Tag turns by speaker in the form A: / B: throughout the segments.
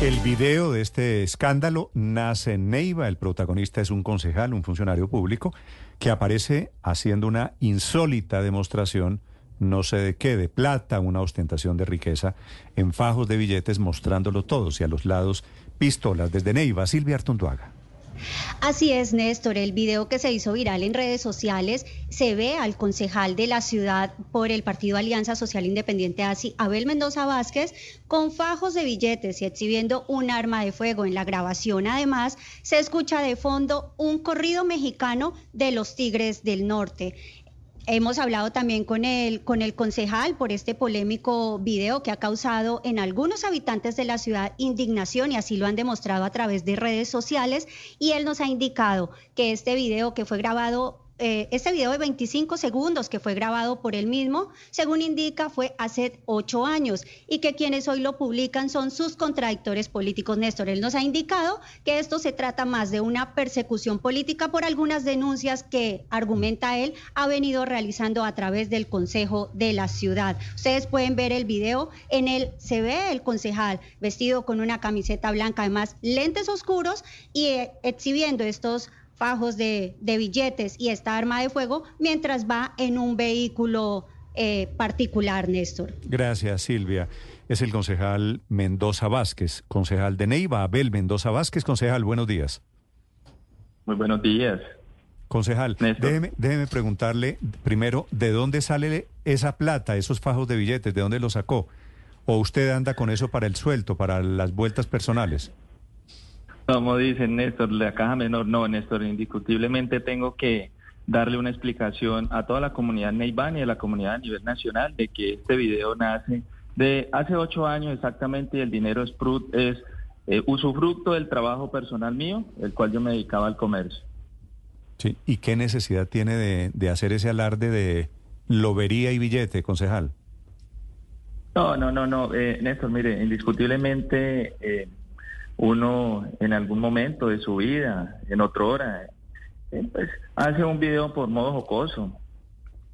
A: El video de este escándalo nace en Neiva. El protagonista es un concejal, un funcionario público, que aparece haciendo una insólita demostración, no sé de qué, de plata, una ostentación de riqueza, en fajos de billetes mostrándolo todos y a los lados pistolas desde Neiva. Silvia Artunduaga.
B: Así es, Néstor. El video que se hizo viral en redes sociales se ve al concejal de la ciudad por el Partido Alianza Social Independiente ASI, Abel Mendoza Vázquez, con fajos de billetes y exhibiendo un arma de fuego. En la grabación, además, se escucha de fondo un corrido mexicano de los Tigres del Norte. Hemos hablado también con el, con el concejal por este polémico video que ha causado en algunos habitantes de la ciudad indignación y así lo han demostrado a través de redes sociales y él nos ha indicado que este video que fue grabado este video de 25 segundos que fue grabado por él mismo, según indica, fue hace ocho años y que quienes hoy lo publican son sus contradictores políticos. Néstor, él nos ha indicado que esto se trata más de una persecución política por algunas denuncias que, argumenta él, ha venido realizando a través del Consejo de la Ciudad. Ustedes pueden ver el video, en él se ve el concejal vestido con una camiseta blanca, además lentes oscuros y eh, exhibiendo estos fajos de, billetes y esta arma de fuego mientras va en un vehículo eh, particular, Néstor.
A: Gracias, Silvia. Es el concejal Mendoza Vázquez, concejal de Neiva, Abel Mendoza Vázquez. Concejal, buenos días.
C: Muy buenos días.
A: Concejal, déjeme, déjeme, preguntarle primero, ¿de dónde sale esa plata, esos fajos de billetes? ¿De dónde los sacó? ¿O usted anda con eso para el suelto, para las vueltas personales?
C: Como dicen Néstor, la caja menor, no, Néstor, indiscutiblemente tengo que darle una explicación a toda la comunidad neibana y a la comunidad a nivel nacional de que este video nace de hace ocho años exactamente y el dinero es, es eh, usufructo del trabajo personal mío, el cual yo me dedicaba al comercio.
A: Sí, ¿y qué necesidad tiene de, hacer ese alarde de lobería y billete, concejal?
C: No, no, no, no, eh, Néstor, mire, indiscutiblemente... Eh, uno en algún momento de su vida, en otra hora, eh, pues hace un video por modo jocoso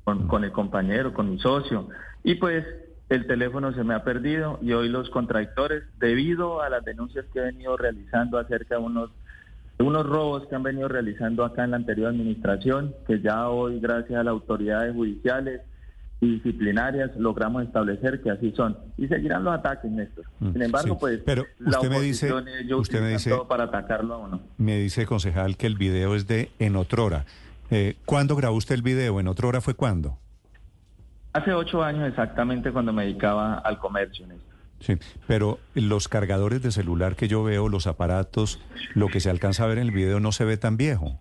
C: con, con, el compañero, con mi socio, y pues el teléfono se me ha perdido y hoy los contradictores, debido a las denuncias que he venido realizando acerca de unos, de unos robos que han venido realizando acá en la anterior administración, que ya hoy gracias a las autoridades judiciales, disciplinarias logramos establecer que así son. Y seguirán los ataques, Néstor. Mm, Sin embargo, pues
A: Pero
C: la
A: usted me dice,
C: usted me dice para atacarlo a uno.
A: Me dice, concejal, que el video es de En Otrora. Eh, ¿Cuándo grabó usted el video? ¿En Otrora fue cuándo?
C: Hace ocho años exactamente cuando me dedicaba al comercio, Néstor.
A: Sí, pero los cargadores de celular que yo veo, los aparatos, lo que se alcanza a ver en el video no se ve tan viejo.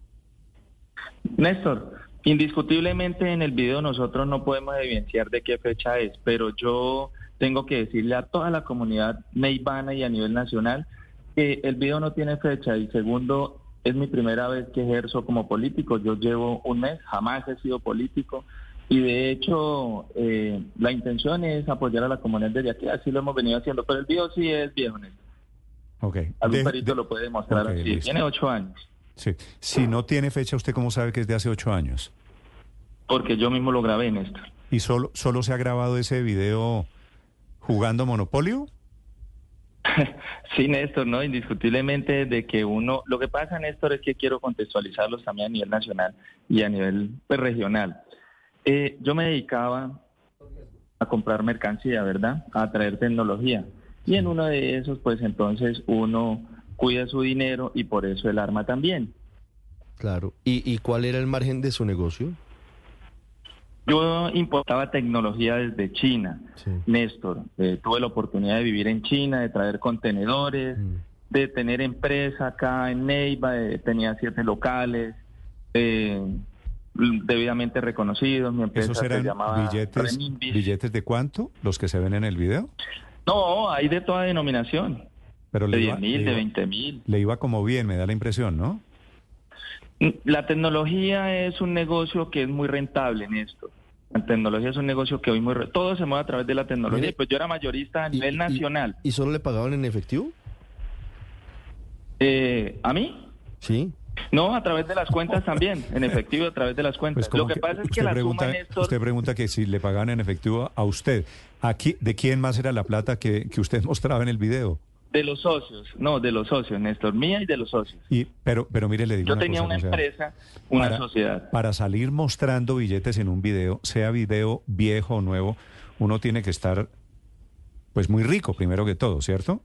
C: Néstor, Indiscutiblemente en el video nosotros no podemos evidenciar de qué fecha es, pero yo tengo que decirle a toda la comunidad meibana y a nivel nacional que el video no tiene fecha y segundo, es mi primera vez que ejerzo como político, yo llevo un mes, jamás he sido político y de hecho eh, la intención es apoyar a la comunidad desde aquí, así lo hemos venido haciendo, pero el video sí es viejo.
A: Okay.
C: Algún perito lo puede demostrar así, tiene ocho años.
A: Sí. Si no tiene fecha, ¿usted cómo sabe que es de hace ocho años?
C: Porque yo mismo lo grabé, Néstor.
A: ¿Y solo, solo se ha grabado ese video jugando Monopolio?
C: sí, Néstor, no, indiscutiblemente de que uno, lo que pasa, Néstor, es que quiero contextualizarlos también a nivel nacional y a nivel pues, regional. Eh, yo me dedicaba a comprar mercancía, ¿verdad? A traer tecnología. Y en uno de esos, pues entonces uno cuida su dinero y por eso el arma también.
D: Claro. ¿Y, cuál era el margen de su negocio?
C: Yo importaba tecnología desde China, Néstor. Eh, tuve la oportunidad de vivir en China, de traer contenedores, mm. de tener empresa acá en Neiva, eh, tenía siete locales, eh, debidamente reconocidos. Mi empresa
A: ¿Esos eran billetes, billetes de cuánto? ¿Los que se ven en el video?
C: No, hay de toda denominación.
A: Pero
C: de 10 mil, de 20 mil.
A: Le iba como bien, me da la impresión, ¿no?
C: Mm, la tecnología es un negocio que es muy rentable en esto. La tecnología es un negocio que hoy muy... Todo se mueve a través de la tecnología. pues yo era mayorista a nivel nacional.
D: ¿Y, solo le pagaban en efectivo?
C: Eh, ¿A mí?
D: Sí.
C: No, a través de las cuentas también, en efectivo a través de las cuentas.
A: Pues Lo que, pasa es que la pregunta, Usted pregunta que si le pagaban en efectivo a usted. Aquí, ¿De quién más era la plata que, que usted mostraba en el video?
C: De los socios, no, de los socios, Néstor, mía y de los socios.
A: Y, pero, pero mire, le digo
C: Yo
A: una
C: tenía
A: cosa,
C: una empresa, una
A: Para-
C: sociedad.
A: Para salir mostrando billetes en un video, sea video viejo o nuevo, uno tiene que estar, pues, muy rico, primero que todo, ¿cierto?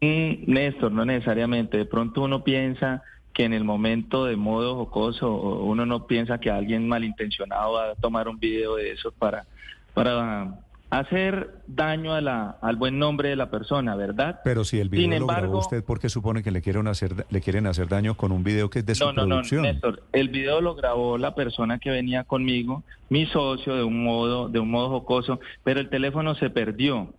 C: Mm, Néstor, no necesariamente. De pronto uno piensa que en el momento de modo jocoso, uno no piensa que alguien malintencionado va a tomar un video de eso para, para hacer daño a la, al buen nombre de la persona, ¿verdad?
A: Pero si el video
C: Sin
A: lo grabó usted, ¿por qué supone que le quieren hacer, le quieren hacer daño con un video que es de su
C: No, no, no? Néstor. El video lo grabó la persona que venía conmigo, mi socio, de un modo, de un modo jocoso, pero el teléfono se perdió.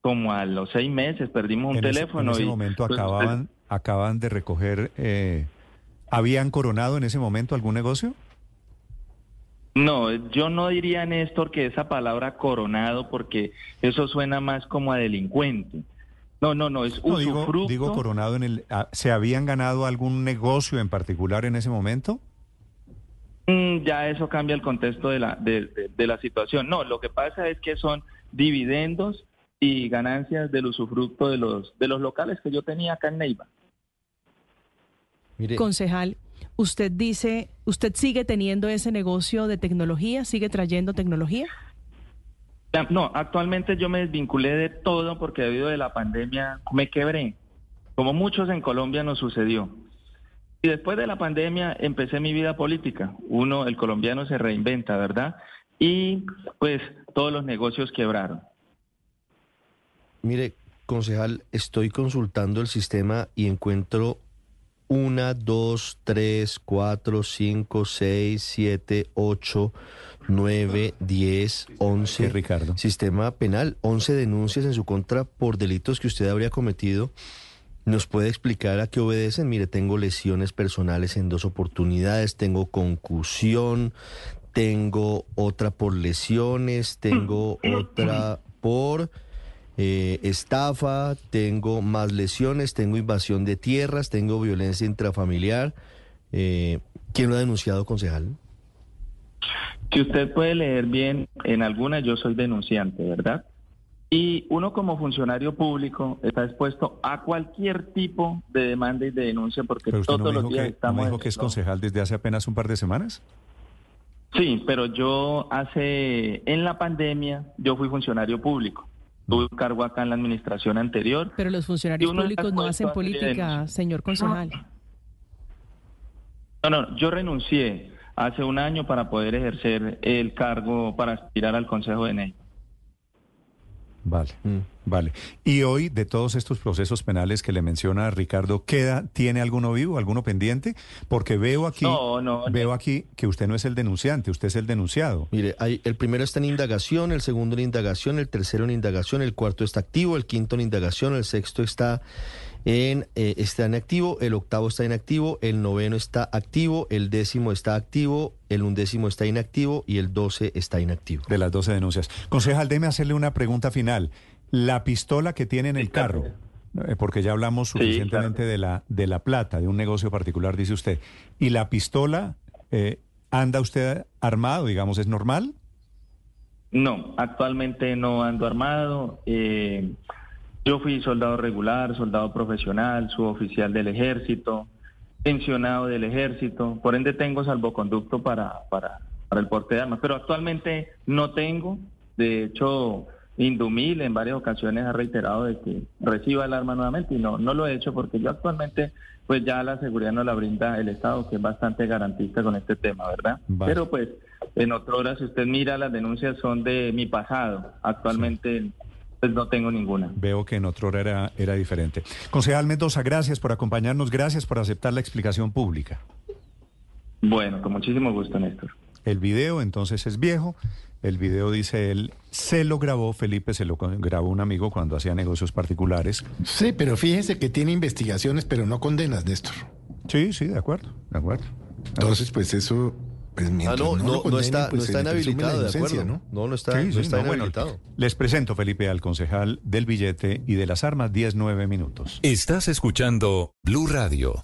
C: Como a los seis meses perdimos un
A: en ese,
C: teléfono.
A: en ese
C: y,
A: momento
C: pues,
A: acababan, acaban de recoger, eh, ¿habían coronado en ese momento algún negocio?
C: No, yo no diría, Néstor, que esa palabra coronado, porque eso suena más como a delincuente. No, no, no, es
A: No, digo, coronado en el, ah, ¿se habían ganado algún negocio en particular en ese momento?
C: Mm, ya eso cambia el contexto de la, de, de- de la situación. No, lo que pasa es que son dividendos y ganancias del usufructo de los, de los locales que yo tenía acá en Neiva.
D: Mire,
E: Concejal, usted dice, ¿usted sigue teniendo ese negocio de tecnología? ¿Sigue trayendo tecnología?
C: No, actualmente yo me desvinculé de todo porque debido a la pandemia me quebré, como muchos en Colombia nos sucedió. Y después de la pandemia empecé mi vida política. Uno, el colombiano se reinventa, ¿verdad? Y pues todos los negocios quebraron.
D: mire, concejal, estoy consultando el sistema y encuentro una, dos, tres, cuatro, cinco, seis, siete, ocho, nueve, diez, once.
A: Sí, Ricardo.
D: Sistema penal, 11 denuncias en su contra por delitos que usted habría cometido. ¿Nos puede explicar a qué obedecen? Mire, tengo lesiones personales en dos oportunidades, tengo concusión, tengo otra por lesiones, tengo otra por eh, estafa, tengo más lesiones, tengo invasión de tierras, tengo violencia intrafamiliar. Eh, ¿Quién lo ha denunciado, concejal?
C: Si usted puede leer bien, en algunas yo soy denunciante, ¿verdad? Y uno como funcionario público está expuesto a cualquier tipo de demanda y de denuncia porque
A: Pero usted
C: todos
A: no me
C: los días
A: que, no
C: estamos...
A: me dijo que es concejal desde hace apenas un par de semanas.
C: Sí, pero yo hace, en la pandemia, yo fui funcionario público. Tuve un cargo acá en la administración anterior.
E: Pero los funcionarios públicos no hacen política, señor concejal.
C: No, no, yo renuncié hace un año para poder ejercer el cargo, para aspirar al Consejo de Ney.
A: Vale,
D: Mm.
A: vale. Y hoy, de todos estos procesos penales que le menciona Ricardo, ¿queda, tiene alguno vivo, alguno pendiente? Porque veo aquí,
C: No, no,
A: veo aquí que usted no es el denunciante, usted es el denunciado.
D: Mire, hay, el primero está en indagación, el segundo en indagación, el tercero en indagación, el cuarto está activo, el quinto en indagación, el sexto está en eh, está en activo, el octavo está inactivo, el noveno está activo, el décimo está activo, el undécimo está inactivo y el doce está inactivo.
A: De las 12 denuncias. Concejal, déme hacerle una pregunta final. La pistola que tiene en el carro, eh, porque ya hablamos
C: Sí,
A: suficientemente de, la, de la plata, de un negocio particular, dice usted. ¿Y la pistola, eh, anda usted armado, digamos, es normal?
C: No, actualmente no ando armado. eh, yo fui soldado regular, soldado profesional, suboficial del ejército, pensionado del ejército, por ende tengo salvoconducto para, para, para el porte de armas, pero actualmente no tengo. De hecho, Indumil en varias ocasiones ha reiterado de que reciba el arma nuevamente y no, no lo he hecho porque yo actualmente pues ya la seguridad no la brinda el Estado, que es bastante garantista con este tema, ¿verdad?
A: Vale.
C: Pero pues en otra hora, si usted mira, las denuncias son de mi pasado. Actualmente pues no tengo ninguna.
A: Veo que en otro hora era, era diferente. Concejal Mendoza, gracias por acompañarnos, gracias por aceptar la explicación pública.
C: Bueno, con muchísimo gusto, Néstor.
A: El video entonces es viejo. El video dice él, se lo grabó, Felipe se lo grabó un amigo cuando hacía negocios particulares.
F: Sí, pero fíjense que tiene investigaciones, pero no condenas, Néstor.
A: Sí, sí, de acuerdo, de acuerdo.
F: Entonces, pues eso, pues
D: Ah, no,
F: no,
D: no,
F: condenen,
D: está,
F: pues
D: no está inhabilitado, de acuerdo.
F: ¿no?
D: No, no está,
A: Sí,
D: no
A: sí,
D: está
A: no, bueno,
D: inhabilitado.
A: les presento, Felipe, al concejal del billete y de las armas, 19 minutos.
G: Estás escuchando Blue Radio.